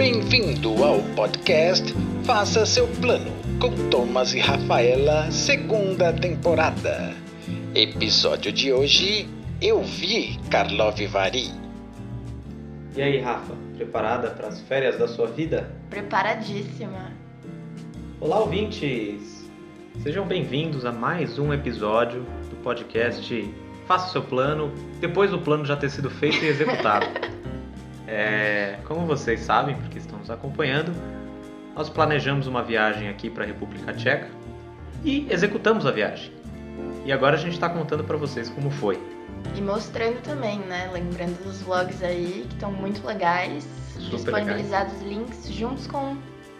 Bem-vindo ao podcast Faça Seu Plano com Thomas e Rafaela, segunda temporada. Episódio de hoje: Eu vi Karlov Vari. E aí, Rafa, preparada para as férias da sua vida? Preparadíssima. Olá, ouvintes! Sejam bem-vindos a mais um episódio do podcast Faça Seu Plano, depois do plano já ter sido feito e executado. É, como vocês sabem, porque estão nos acompanhando, nós planejamos uma viagem aqui para a República Tcheca e executamos a viagem. E agora a gente está contando para vocês como foi. E mostrando também, né? Lembrando dos vlogs aí, que estão muito legais. Super disponibilizados links juntos com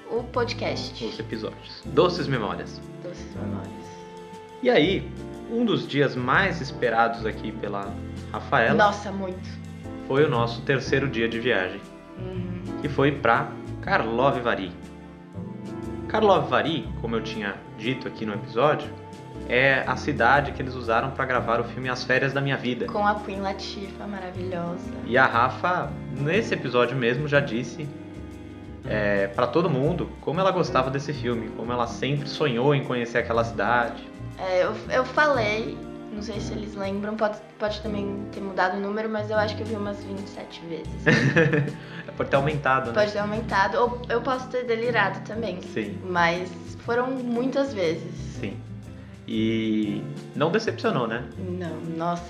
o podcast. Os episódios. Doces memórias. Doces Memórias. E aí, um dos dias mais esperados aqui pela Rafaela Nossa, muito. Foi o nosso terceiro dia de viagem, Uhum. que foi para Karlov Vary. Karlov Vary, como eu tinha dito aqui no episódio, é a cidade que eles usaram para gravar o filme As Férias da Minha Vida. Com a Queen Latifah, maravilhosa. E a Rafa, nesse episódio mesmo, já disse é, para todo mundo como ela gostava desse filme, como ela sempre sonhou em conhecer aquela cidade. É, eu, eu falei, não sei se eles lembram, pode, pode também ter mudado o número, mas eu acho que eu vi umas 27 vezes. É por ter aumentado, né? Pode ter aumentado, ou eu posso ter delirado também. Sim. Mas foram muitas vezes. Sim. E não decepcionou, né? Não, nossa.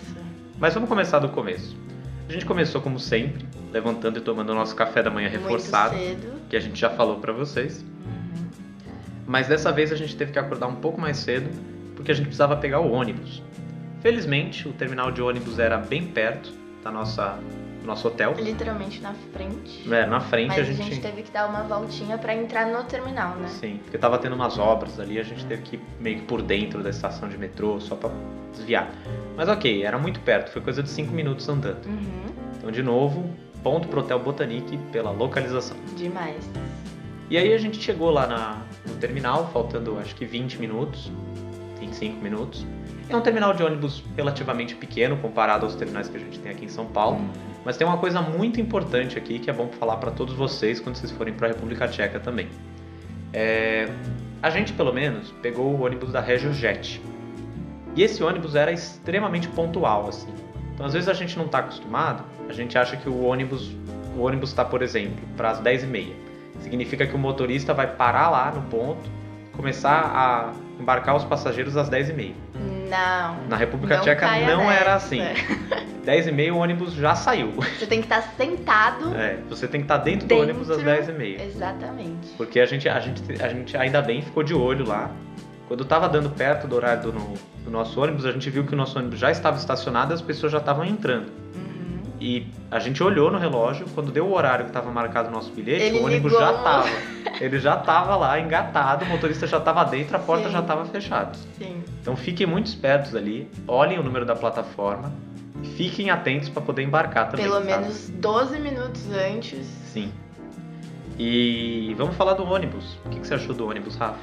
Mas vamos começar do começo. A gente começou como sempre, levantando e tomando o nosso café da manhã reforçado, Muito cedo. que a gente já falou pra vocês. Mas dessa vez a gente teve que acordar um pouco mais cedo, porque a gente precisava pegar o ônibus. Felizmente, o terminal de ônibus era bem perto da nossa do nosso hotel. Literalmente na frente. É, na frente Mas a gente, teve que dar uma voltinha pra entrar no terminal, né? Sim, porque tava tendo umas obras ali, a gente teve que ir meio que por dentro da estação de metrô, só pra desviar. Mas ok, era muito perto, foi coisa de 5 minutos andando. Uhum. Então, de novo, ponto pro Hotel Botanique pela localização. Demais. E aí a gente chegou lá na, no terminal, faltando acho que 20 minutos, 25 minutos. É um terminal de ônibus relativamente pequeno comparado aos terminais que a gente tem aqui em São Paulo. Mas tem uma coisa muito importante aqui que é bom falar para todos vocês quando vocês forem para a República Tcheca também. É, a gente, pelo menos, pegou o ônibus da RegioJet. E esse ônibus era extremamente pontual, assim. Então, às vezes a gente não está acostumado, a gente acha que o ônibus o ônibus está, por exemplo, para as 10h30. Significa que o motorista vai parar lá no ponto, começar a embarcar os passageiros às 10h30. Não. Na República Não Tcheca não era nessa. assim. 10h30 o ônibus já saiu. Você tem que estar sentado É, você tem que estar dentro, do dentro. ônibus às 10h30. Exatamente. Porque a gente, a, gente, a gente ainda bem ficou de olho lá. Quando tava dando perto do horário do, do nosso ônibus, a gente viu que o nosso ônibus já estava estacionado e as pessoas já estavam entrando. E a gente olhou no relógio, quando deu o horário que estava marcado no nosso bilhete, Ele o ônibus ligou. já tava. Ele já tava lá engatado, o motorista já tava dentro, a porta Sim. já tava fechada. Sim. Então fiquem muito espertos ali, olhem o número da plataforma, fiquem atentos para poder embarcar também. Pelo menos 12 minutos antes. Sim. E vamos falar do ônibus. O que que você achou do ônibus, Rafa?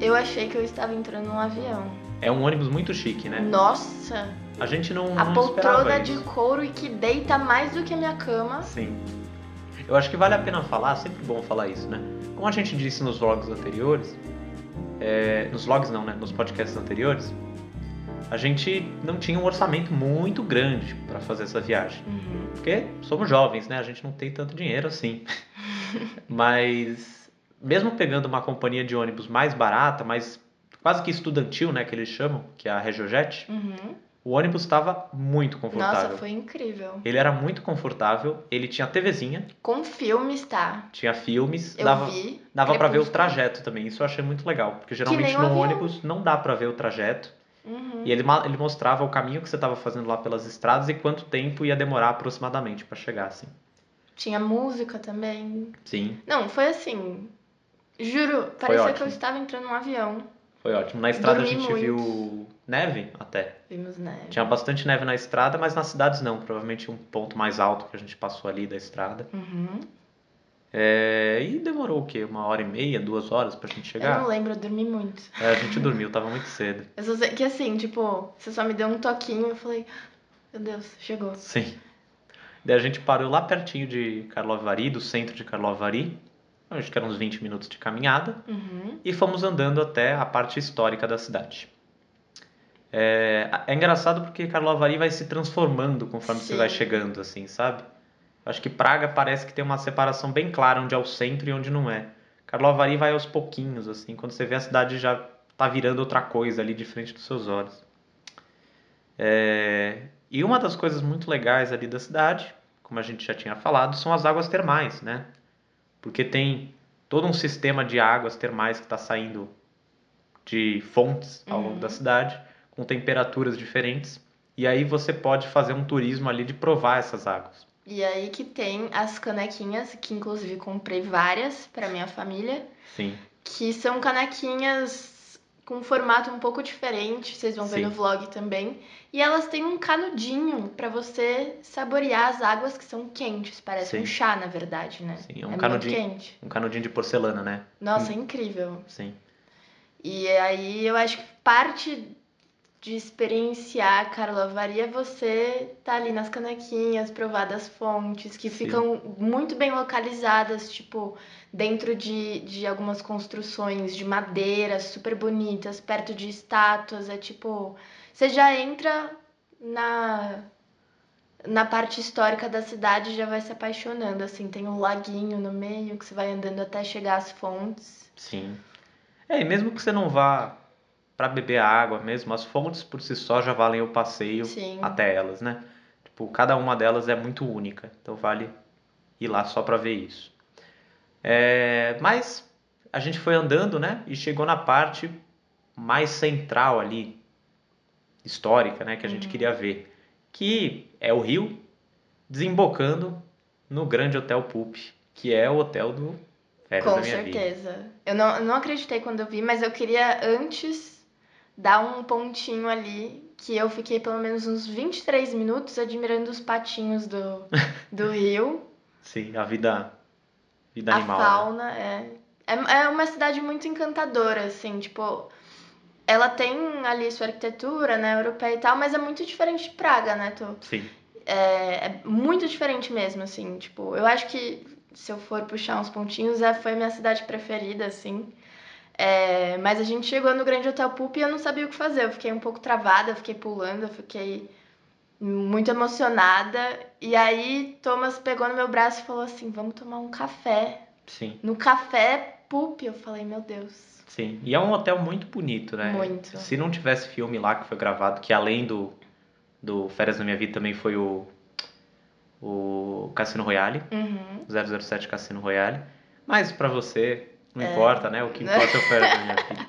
Eu achei que eu estava entrando num avião. É um ônibus muito chique, né? Nossa! A gente não, A não poltrona de couro e que deita mais do que a minha cama. Sim. Eu acho que vale a pena falar, sempre bom falar isso, né? Como a gente disse nos vlogs anteriores, é, nos vlogs não, né? Nos podcasts anteriores, a gente não tinha um orçamento muito grande para fazer essa viagem. Uhum. Porque somos jovens, né? A gente não tem tanto dinheiro assim. Mas mesmo pegando uma companhia de ônibus mais barata, mais quase que estudantil, né, que eles chamam, que é a RegioJet, Uhum. O ônibus estava muito confortável. Nossa, foi incrível. Ele era muito confortável, ele tinha TVzinha, Com filmes, tá? tinha filmes, Eu dava, vi. dava para ver o trajeto também. Isso eu achei muito legal, porque geralmente no ônibus não dá para ver o trajeto. Uhum. E ele, ele mostrava o caminho que você estava fazendo lá pelas estradas e quanto tempo ia demorar aproximadamente para chegar assim. Tinha música também. Sim, Não, foi assim. Juro, parecia que eu estava entrando num avião. foi ótimo. Na estrada Dormi a gente muito. viu neve até. Vimos neve. Tinha bastante neve na estrada, mas nas cidades não. Provavelmente um ponto mais alto que a gente passou ali da estrada. Uhum. É, e demorou o quê? Uma hora e meia, duas horas pra gente Eu chegar? não lembro, eu dormi muito. É, a gente dormiu, tava muito cedo. Eu só sei que assim, tipo, você só me deu um toquinho, eu falei, meu Deus, chegou. Sim. Daí a gente parou lá pertinho de Karlovy do centro de Karlovy acho que eram uns 20 minutos de caminhada, Uhum. e fomos andando até a parte histórica da cidade. É, é engraçado porque Karlovy vai se transformando conforme você Sim. vai chegando, assim, sabe? Acho que Praga parece que tem uma separação bem clara onde é o centro e onde não é. Karlovy vai aos pouquinhos, assim, quando você vê a cidade já tá virando outra coisa ali de frente dos seus olhos. É, e uma das coisas muito legais ali da cidade, como a gente já tinha falado, são as águas termais, né? Porque tem todo um sistema de águas termais que está saindo de fontes ao longo Uhum. da cidade, com temperaturas diferentes. E aí você pode fazer um turismo ali de provar essas águas. E aí que tem as canequinhas, que inclusive comprei várias para minha família, Sim, que são canequinhas com um formato um pouco diferente, vocês vão ver Sim. no vlog também. E elas têm um canudinho para você saborear as águas que são quentes, parece Sim. um chá, na verdade, né? Sim, é um muito canudinho. quente. um canudinho de porcelana, né? Nossa, é incrível. Sim, E aí eu acho que parte de experienciar Karlovaria é você tá ali nas canequinhas, provar das fontes, que Sim. ficam muito bem localizadas, tipo, dentro de, de algumas construções de madeira super bonitas, perto de estátuas. É tipo, você já entra na. Na parte histórica da cidade e já vai se apaixonando, assim, tem um laguinho no meio que você vai andando até chegar às fontes. sim. É, e mesmo que você não vá para beber a água mesmo, as fontes por si só já valem o passeio Sim. até elas, né? Tipo, cada uma delas é muito única, então vale ir lá só para ver isso. É, mas a gente foi andando, né? E chegou na parte mais central ali, histórica, né? Que a gente Uhum. queria ver, que é o rio desembocando no Grande Hotel Pup, que é o hotel do Férias Com Minha Vida. certeza. Eu não, eu não acreditei quando eu vi, mas eu queria antes dar um pontinho ali, que eu fiquei pelo menos uns 23 minutos admirando os patinhos do, do rio. Sim, a vida, vida a animal. né? fauna é, é. É uma cidade muito encantadora, assim, tipo. Ela tem ali sua arquitetura, né, europeia e tal, mas é muito diferente de Praga, né, Tô? Sim, É, é muito diferente mesmo, assim, tipo, eu acho que se eu for puxar uns pontinhos, é, foi a minha cidade preferida, assim. É, mas a gente chegou no Grande Hotel Pup e eu não sabia o que fazer. Eu fiquei um pouco travada, fiquei pulando, eu fiquei muito emocionada. E aí Thomas pegou no meu braço e falou assim: vamos tomar um café. sim, No café Pup, eu falei, meu Deus. sim. E é um hotel muito bonito, né? Muito. Se não tivesse filme lá que foi gravado, que além do, do Férias na Minha Vida também foi o, o Cassino Royale, Uhum. 007 Cassino Royale. Mas pra você, não É. importa, né? O que importa é o na Minha Vida.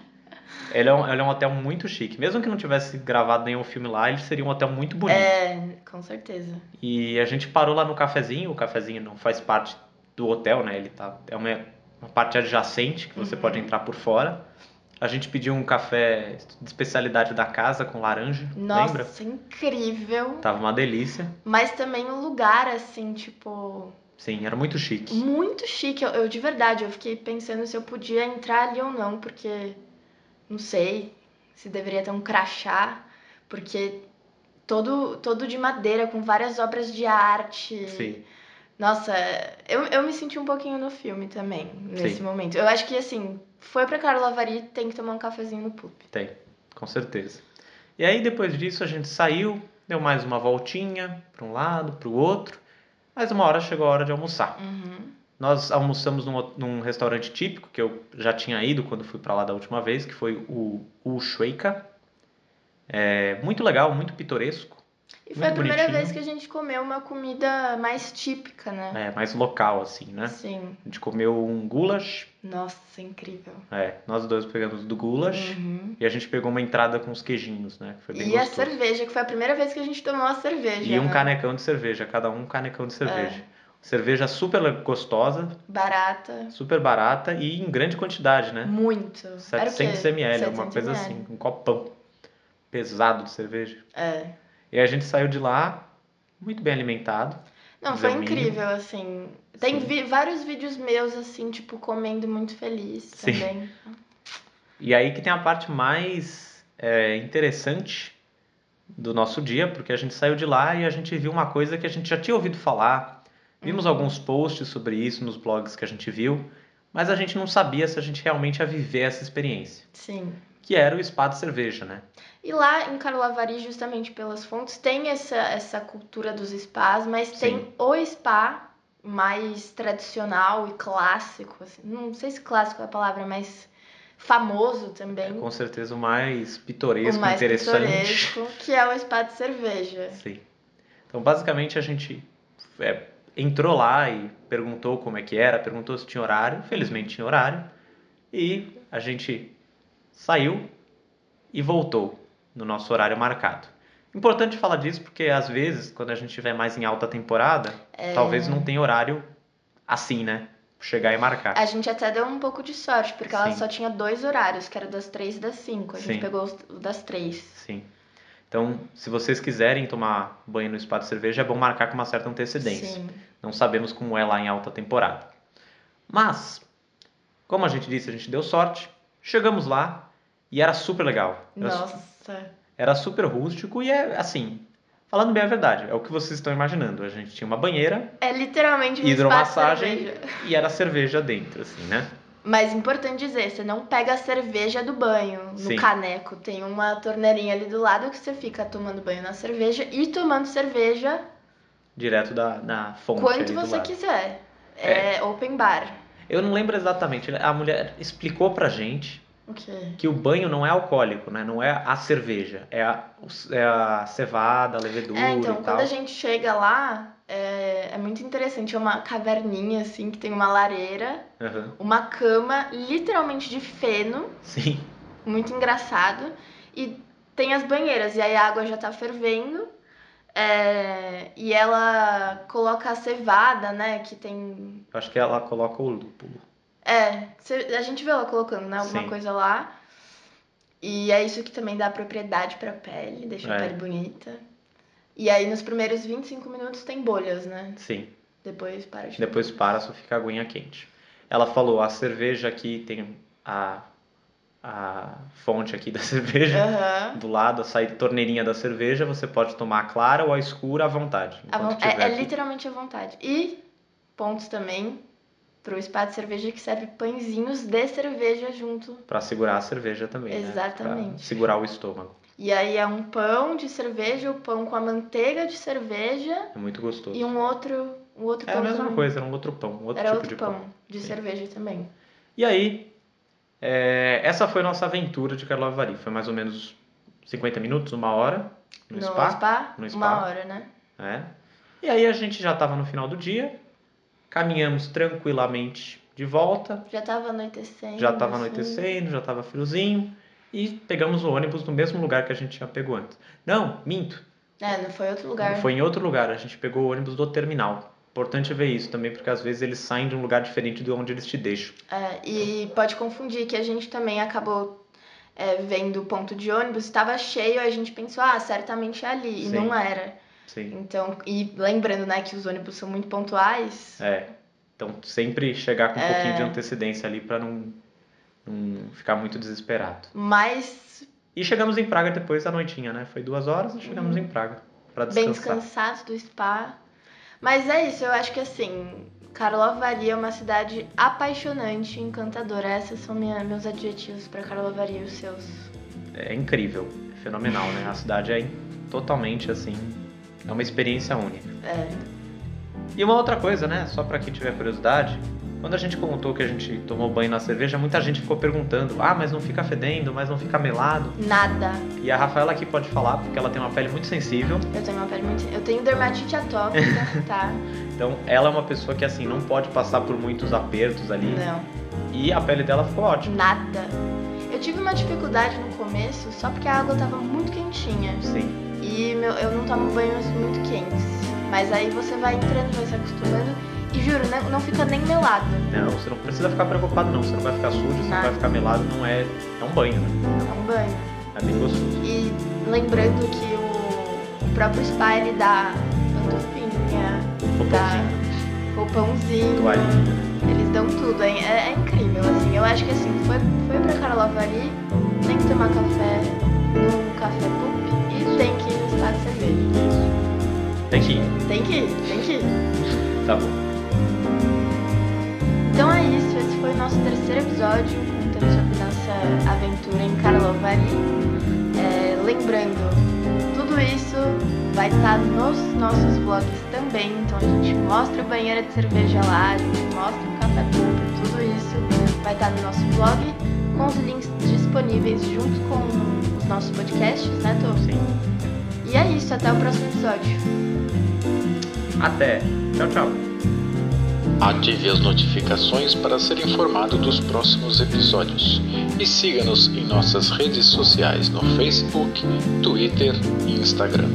Ele é, um, ele é um hotel muito chique. Mesmo que não tivesse gravado nenhum filme lá, ele seria um hotel muito bonito. É, com certeza. E a gente parou lá no cafezinho. O cafezinho não faz parte do hotel, né? Ele tá, é uma, uma parte adjacente que você Uhum. pode entrar por fora. A gente pediu um café de especialidade da casa com laranja, Nossa, lembra? incrível. Tava uma delícia. Mas também um lugar assim, tipo. Sim, era muito chique. Muito chique. Eu, eu, de verdade, eu fiquei pensando se eu podia entrar ali ou não, porque não sei se deveria ter um crachá, porque todo, todo de madeira, com várias obras de arte. Sim, Nossa, eu, eu me senti um pouquinho no filme também, nesse Sim. momento. Eu acho que, assim, foi pra Karlovari, tem que tomar um cafezinho no Pup. tem, com certeza. E aí depois disso a gente saiu, deu mais uma voltinha para um lado, para o outro. Mas uma hora chegou a hora de almoçar. Uhum. Nós almoçamos num, num restaurante típico que eu já tinha ido quando fui para lá da última vez, que foi o Ushuaika. É muito legal, muito pitoresco, E foi a Muito primeira bonitinho. vez que a gente comeu uma comida mais típica, né? é mais local assim, né? Sim. A gente comeu um goulash, Nossa, incrível. é, nós dois pegamos do goulash Uhum. e a gente pegou uma entrada com os queijinhos, né? que Foi bem E a gostoso. cerveja, que foi a primeira vez que a gente tomou a cerveja. E um né? canecão de cerveja, cada um um canecão de cerveja. É. Cerveja super gostosa, Barata. super barata e em grande quantidade, né? Muito. Era o quê? 700 ml, 700 coisa ml. assim, um copão pesado de cerveja. É. E a gente saiu de lá muito bem alimentado. Não, foi incrível, assim. Tem vi- vários vídeos meus, assim, tipo, comendo muito feliz Sim. também. E aí que tem a parte mais é, interessante do nosso dia, porque a gente saiu de lá e a gente viu uma coisa que a gente já tinha ouvido falar. Vimos alguns posts sobre isso nos blogs que a gente viu, mas a gente não sabia se a gente realmente ia viver essa experiência. Sim. Que era o spa de cerveja, né? E lá em Carolavari, justamente pelas fontes, tem essa, essa cultura dos spas, mas Sim. tem o spa mais tradicional e clássico, assim, não sei se clássico é a palavra, mas famoso também. É com certeza o mais pitoresco, o mais interessante. pitoresco, que é o spa de cerveja. Sim. Então, basicamente, a gente é, entrou lá e perguntou como é que era, perguntou se tinha horário. Felizmente tinha horário. E a gente saiu e voltou no nosso horário marcado. Importante falar disso porque, às vezes, quando a gente estiver mais em alta temporada, É. talvez não tenha horário assim, né? Chegar e marcar. A gente até deu um pouco de sorte, porque ela Sim. só tinha dois horários, que era das três e das cinco. A gente Sim. pegou os- o das três. Sim. Então, se vocês quiserem tomar banho no spa de cerveja, é bom marcar com uma certa antecedência. Sim. Não sabemos como é lá em alta temporada. Mas, como a gente disse, a gente deu sorte. Chegamos lá e era super legal. Era, Nossa. era super rústico e é assim. Falando bem a verdade, é o que vocês estão imaginando. A gente tinha uma banheira, É literalmente um hidromassagem e era cerveja dentro, assim, né? Mas importante dizer, você não pega a cerveja do banho no Sim. caneco. Tem uma torneirinha ali do lado que você fica tomando banho na cerveja e tomando cerveja Direto da, da fonte. quanto você lado. quiser. É, open bar. Eu não lembro exatamente. A mulher explicou pra gente O quê? que o banho não é alcoólico, né? Não é a cerveja, é a, é a cevada, a levedura É, então, e quando tal. a gente chega lá, é, é muito interessante. É uma caverninha, assim, que tem uma lareira, Aham. uma cama, literalmente de feno, Sim, muito engraçado. E tem as banheiras, e aí a água já tá fervendo. é, e ela coloca a cevada, né? Que tem. eu acho que ela coloca o lúpulo. É, a gente vê ela colocando, né? Alguma Sim. coisa lá. E é isso que também dá propriedade pra pele, deixa a É. pele bonita. E aí nos primeiros 25 minutos tem bolhas, né? Sim, Depois para de depois para, só fica a aguinha quente. Ela falou, a cerveja aqui tem a, a fonte aqui da cerveja. Aham. Do lado, a saída torneirinha da cerveja, você pode tomar a clara ou a escura à vontade. A tiver É, é literalmente à vontade. E pontos também pro spa de cerveja que serve pãezinhos de cerveja junto. Pra segurar a cerveja também, né? Exatamente. Pra segurar o estômago. E aí é um pão de cerveja, o pão com a manteiga de cerveja É muito gostoso. e um outro, um outro É pão a mesma também. coisa, era um outro pão, um outro Era tipo outro de pão, pão. de Sim. cerveja também. E aí, é, essa foi nossa aventura de Carlovari. Foi mais ou menos 50 minutos, uma hora no, No spa. No uma spa. hora, né? É. E aí a gente já estava no final do dia, caminhamos tranquilamente de volta, Já tava anoitecendo. já estava assim. anoitecendo, já estava friozinho, e pegamos o ônibus no mesmo lugar que a gente tinha pegou antes. Não, minto, É, não foi outro lugar. foi em outro lugar, a gente pegou o ônibus do terminal. Importante ver isso também, porque às vezes eles saem de um lugar diferente de onde eles te deixam. É, e pode confundir que a gente também acabou é, vendo o ponto de ônibus, estava cheio, a gente pensou, ah, certamente é ali, e Sim. não era. Sim. Então, e lembrando, né, que os ônibus são muito pontuais, É. Então sempre chegar com um É. pouquinho de antecedência ali para não, não ficar muito desesperado. mas E chegamos em Praga depois da noitinha, né? Foi duas horas e chegamos em Praga para Uhum. bem descansar. descansados do spa. Mas é isso, eu acho que assim, Karlovari é uma cidade apaixonante, encantadora. Esses são minha, meus adjetivos para Karlovari e os seus. É incrível, é fenomenal, né? A cidade é totalmente assim, é uma experiência única. É, E uma outra coisa, né? Só para quem tiver curiosidade, quando a gente contou que a gente tomou banho na cerveja, muita gente ficou perguntando: "Ah, mas não fica fedendo, mas não fica melado?" nada. E a Rafaela aqui pode falar porque ela tem uma pele muito sensível. Eu tenho uma pele muito. Eu tenho dermatite atópica, tá? Então, ela é uma pessoa que assim não pode passar por muitos apertos ali. Não. E a pele dela ficou ótima. Nada. Eu tive uma dificuldade no começo só porque a água tava muito quentinha. Sim. E meu, eu não tomo banhos muito quentes. Mas aí você vai entrando, vai se acostumando. E juro, né, não fica nem melado. Não, você não precisa ficar preocupado não. Você não vai ficar sujo, você não vai ficar melado, não é. É um banho, né? É um banho. É bem gostoso. E lembrando que o, o próprio spa ele dá pantufinha, dá Roupãozinho, toalhinha. Eles dão tudo? É, é incrível, assim. Eu acho que assim, foi, foi pra Karlovari, tem que tomar café no café Pup e tem que ir no garrafa de cerveja. Tem que ir. Tem que ir, tem que ir. Tá bom. Então é isso, esse foi o nosso terceiro episódio, contando sobre nossa aventura em Karlovy. É, lembrando, tudo isso vai estar nos nossos vlogs também, então a gente mostra a banheira de cerveja lá, a gente mostra o café público, tudo isso vai estar no nosso vlog, com os links disponíveis junto com os nossos podcasts, né, Tô? Sim. E é isso, até o próximo episódio. Até. Tchau, tchau. Ative as notificações para ser informado dos próximos episódios. E siga-nos em nossas redes sociais no Facebook, Twitter e Instagram.